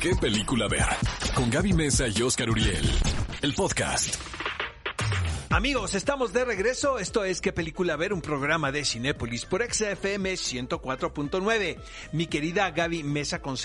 qué película ver. Con Gaby Mesa y Oscar Uriel. El podcast. Amigos, estamos de regreso. Esto es ¿Qué película ver? Un programa de Cinépolis por XFM 104.9. Mi querida Gaby Mesa con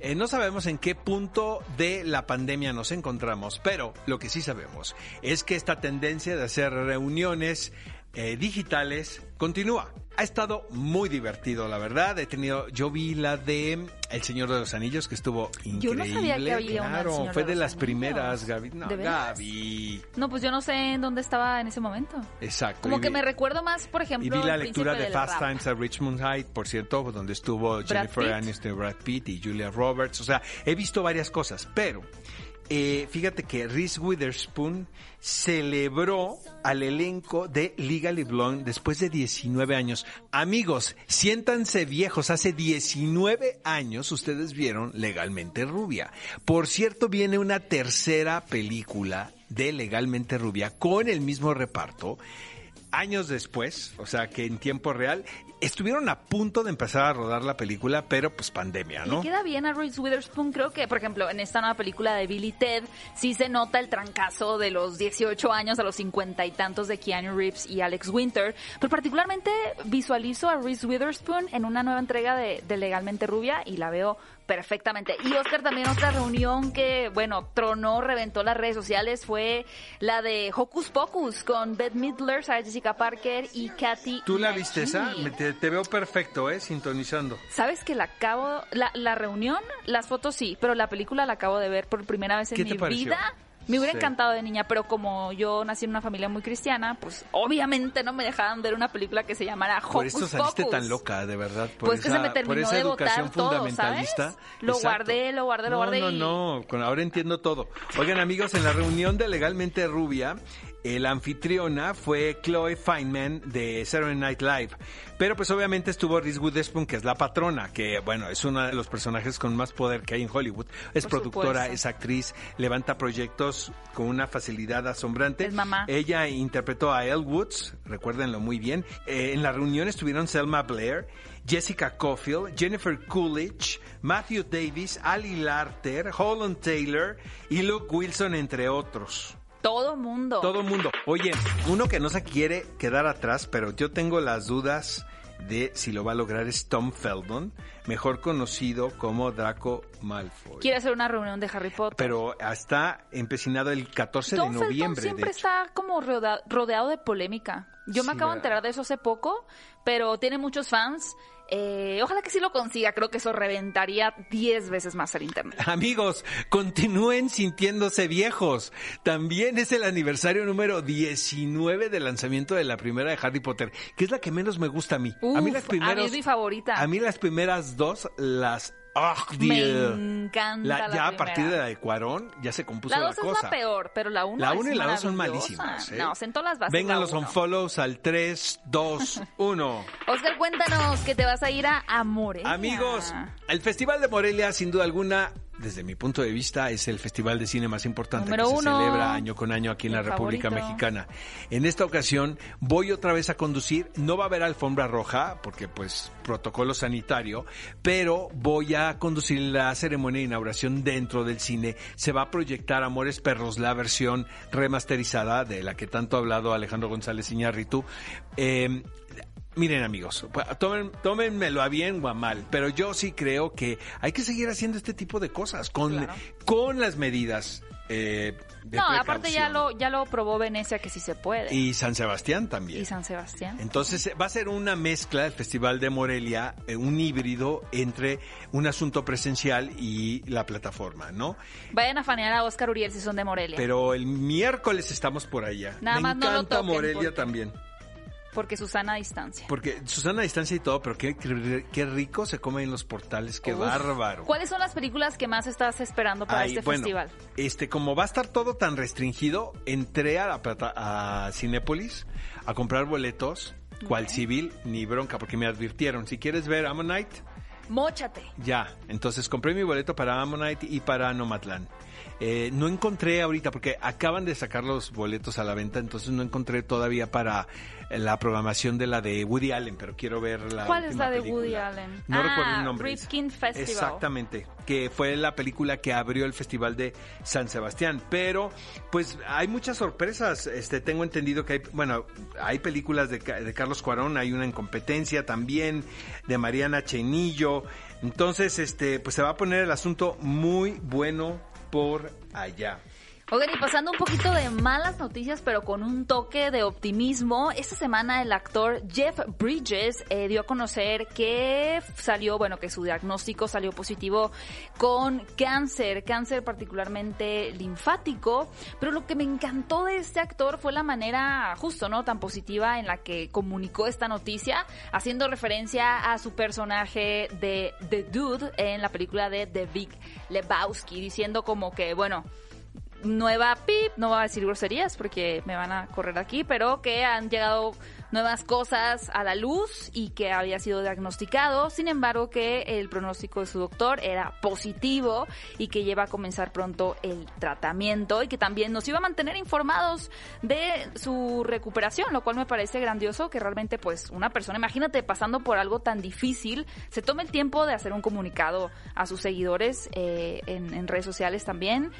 eh, no sabemos en qué punto de la pandemia nos encontramos, pero lo que sí sabemos es que esta tendencia de hacer reuniones eh, digitales continúa. Ha estado muy divertido, la verdad. He tenido, yo vi la de El Señor de los Anillos, que estuvo increíble. Yo no sabía que había una del claro, fue de las Anillos. primeras, Gaby. No. Gaby. No, pues yo no sé en dónde estaba en ese momento. Exacto. Como que me recuerdo más, por ejemplo, Y vi la lectura de Fast Rap. Times at Richmond High, por cierto, donde estuvo Jennifer Pitt. Aniston, Brad Pitt y Julia Roberts. O sea, he visto varias cosas, pero eh, fíjate que Reese Witherspoon celebró al elenco de Legally Blonde después de 19 años. Amigos, siéntanse viejos. Hace 19 años ustedes vieron Legalmente Rubia. Por cierto, viene una tercera película de Legalmente Rubia con el mismo reparto años después, o sea que en tiempo real, estuvieron a punto de empezar a rodar la película, pero pues pandemia, ¿no? queda bien a Reese Witherspoon, creo que, por ejemplo, en esta nueva película de Billy Ted, sí se nota el trancazo de los 18 años a los 50 y tantos de Keanu Reeves y Alex Winter, pero particularmente visualizo a Reese Witherspoon en una nueva entrega de, de Legalmente Rubia y la veo perfectamente. Y Oscar también otra reunión que, bueno, tronó, reventó las redes sociales fue la de Hocus Pocus con Bette Midler, Sarah Jessica Parker y Kathy ¿Tú la viste esa? Te, te veo perfecto, ¿eh? Sintonizando. ¿Sabes que la acabo, la, la reunión, las fotos sí, pero la película la acabo de ver por primera vez en ¿Qué mi pareció? vida? Me hubiera Sí. encantado de niña, pero como yo nací en una familia muy cristiana, pues obviamente no me dejaban ver una película que se llamara Hocus Por eso saliste Pocus. tan loca, de verdad. Por Pues que se esa- me por terminó esa de educación botar todo. Lo guardé, lo guardé, lo no, guardé No, y- no, con ahora entiendo todo. Oigan, amigos, en la reunión de Legalmente Rubia, el anfitriona fue Chloe Feynman de Saturday Night Live. Pero pues obviamente estuvo Reese Witherspoon, que es la patrona, que bueno, es uno de los personajes con más poder que hay en Hollywood. Es Por productora, supuesto. es actriz, levanta proyectos con una facilidad asombrante. Es mamá. Ella interpretó a Elle Woods, recuérdenlo muy bien. Eh, en la reunión estuvieron Selma Blair, Jessica Caulfield, Jennifer Coolidge, Matthew Davis, Ali Larter, Holland Taylor y Luke Wilson, entre otros. Todo mundo. Todo mundo. Oye, uno que no se quiere quedar atrás, pero yo tengo las dudas de si lo va a lograr es Tom Feldon, mejor conocido como Draco Malfoy. Quiere hacer una reunión de Harry Potter. Pero está empecinado el 14 Tom de noviembre. siempre de está como rodea- rodeado de polémica. Yo me acabo de enterar de eso hace poco, pero tiene muchos fans. Eh, ojalá que sí lo consiga. Creo que eso reventaría 10 veces más el internet. Amigos, continúen sintiéndose viejos. También es el aniversario número 19 del lanzamiento de la primera de Harry Potter, que es la que menos me gusta a mí. a mí Uf, las primeras es mi favorita. A mí las primeras dos las ¡Ah, Me encanta La- la ya a primera. partir de la de Cuarón ya se compuso La la, 2 es cosa. la peor, pero la 1 La 1 y la 2 son malísimas. ¿eh? No, sentó las bases. Vengan la los unfollows al 3, 2, 1. Oscar, cuéntanos que te vas a ir a Amores. Amigos, el Festival de Morelia, sin duda alguna, desde mi punto de vista, es el festival de cine más importante Número que uno. se celebra año con año aquí en la República favorito. Mexicana. En esta ocasión voy otra vez a conducir. No va a haber alfombra roja, porque pues protocolo sanitario, pero voy a conducir la ceremonia de inauguración dentro del cine. Se va a proyectar Amores Perros, la versión remasterizada de la que tanto ha hablado Alejandro González Iñárritu. Eh, Miren amigos, tomen, tómenmelo a bien o a mal, pero yo sí creo que hay que seguir haciendo este tipo de cosas con, Claro. con las medidas eh, de No, aparte ya lo, ya lo probó Venecia que sí se puede. Y San Sebastián también. Y San Sebastián. Entonces va a ser una mezcla del Festival de Morelia, eh, un híbrido entre un asunto presencial y la plataforma, ¿no? Vayan a fanear a Oscar Uriel si son de Morelia. Pero el miércoles estamos por allá. Nada Me más no lo encanta toquen, Morelia porque- también. Porque Susana a distancia. Porque Susana a distancia y todo, pero qué, qué- qué rico se come en los portales, qué Uf. bárbaro. ¿Cuáles son las películas que más estás esperando para Ay, este bueno, festival? Este, como va a estar todo tan restringido, entré a la plata, a Cinépolis a comprar boletos, cual civil, ni bronca, porque me advirtieron, si quieres ver Ammonite, Móchate. Ya, entonces compré mi boleto para Ammonite y para Nomadland. Eh, no encontré ahorita, porque acaban de sacar los boletos a la venta, entonces no encontré todavía para la programación de la de Woody Allen, pero quiero ver la ¿Cuál es la de película. Woody Allen? No Ah, recuerdo el nombre. Rifkin Festival. Exactamente, que fue la película que abrió el Festival de San Sebastián. Pero, pues, hay muchas sorpresas. Este, tengo entendido que hay, bueno, hay películas de, de Carlos Cuarón, hay una en competencia también, de Mariana Chenillo. Entonces, este, pues se va a poner el asunto muy bueno por allá. Oigan, y pasando un poquito de malas noticias, pero con un toque de optimismo, esta semana el actor Jeff Bridges eh, dio a conocer que salió, bueno, que su diagnóstico salió positivo con cáncer, cáncer particularmente linfático, pero lo que me encantó de este actor fue la manera justo, ¿no? Tan positiva en la que comunicó esta noticia, haciendo referencia a su personaje de The Dude en la película de The Big Lebowski, diciendo como que, bueno, nueva pip, no voy a decir groserías porque me van a correr aquí, pero que han llegado nuevas cosas a la luz y que había sido diagnosticado, sin embargo que el pronóstico de su doctor era positivo y que lleva a comenzar pronto el tratamiento y que también nos iba a mantener informados de su recuperación, lo cual me parece grandioso que realmente pues una persona, imagínate pasando por algo tan difícil, se tome el tiempo de hacer un comunicado a sus seguidores eh, en, en redes sociales también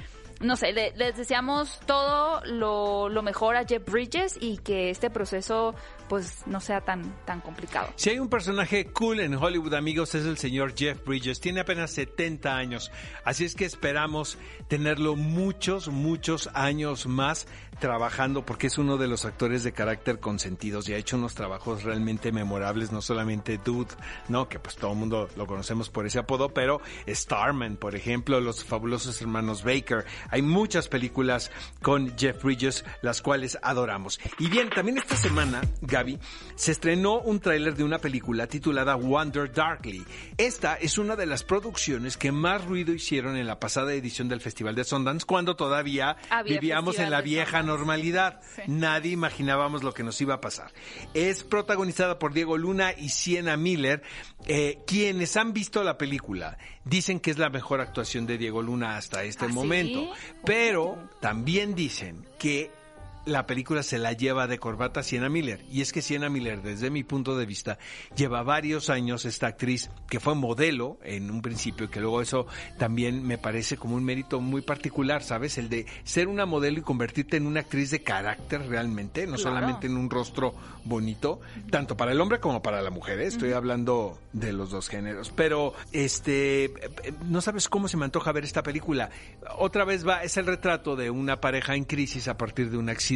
no sé, le- les deseamos todo lo, lo mejor a Jeff Bridges y que este proceso pues no sea tan, tan complicado. Si hay un personaje cool en Hollywood, amigos, es el señor Jeff Bridges. Tiene apenas 70 años. Así es que esperamos tenerlo muchos, muchos años más trabajando porque es uno de los actores de carácter consentidos y ha hecho unos trabajos realmente memorables, no solamente Dude, ¿no? Que pues todo el mundo lo conocemos por ese apodo, pero Starman, por ejemplo, Los fabulosos hermanos Baker. Hay muchas películas con Jeff Bridges, las cuales adoramos. Y bien, también esta semana, Gaby, se estrenó un tráiler de una película titulada Wonder Darkly. Esta es una de las producciones que más ruido hicieron en la pasada edición del Festival de Sundance, cuando todavía Había vivíamos en la vieja Sundance. normalidad. Sí. Nadie imaginábamos lo que nos iba a pasar. Es protagonizada por Diego Luna y Sienna Miller. Eh, quienes han visto la película dicen que es la mejor actuación de Diego Luna hasta este ¿Ah, sí? momento. Pero también dicen que la película se la lleva de corbata Sienna Miller. Y es que Sienna Miller, desde mi punto de vista, lleva varios años esta actriz que fue modelo en un principio, y que luego eso también me parece como un mérito muy particular, ¿sabes? El de ser una modelo y convertirte en una actriz de carácter realmente, no Claro. solamente en un rostro bonito, tanto para el hombre como para la mujer, ¿eh? estoy hablando de los dos géneros. Pero, este, no sabes cómo se me antoja ver esta película. Otra vez va, es el retrato de una pareja en crisis a partir de un accidente.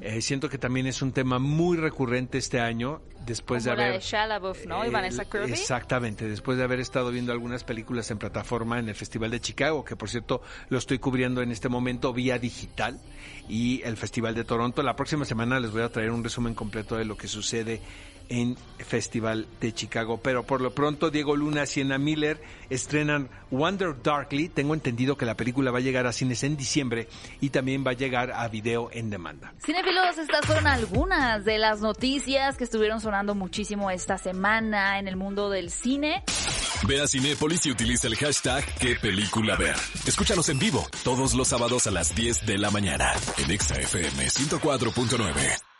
Eh, siento que también es un tema muy recurrente este año, después Como de la haber... de Shia LaBeouf, ¿no? Eh, Vanessa Kirby. Exactamente, después de haber estado viendo algunas películas en plataforma en el Festival de Chicago, que por cierto lo estoy cubriendo en este momento vía digital, y el Festival de Toronto. La próxima semana les voy a traer un resumen completo de lo que sucede en Festival de Chicago. Pero por lo pronto, Diego Luna, Sienna Miller estrenan Wonder Darkly. Tengo entendido que la película va a llegar a cines en diciembre y también va a llegar a video en demanda. Cinefilos, estas fueron algunas de las noticias que estuvieron sonando muchísimo esta semana en el mundo del cine. Ve a Cinépolis y utiliza el hashtag qué película ver. Escúchanos en vivo todos los sábados a las 10 de la mañana en Exa FM 104.9.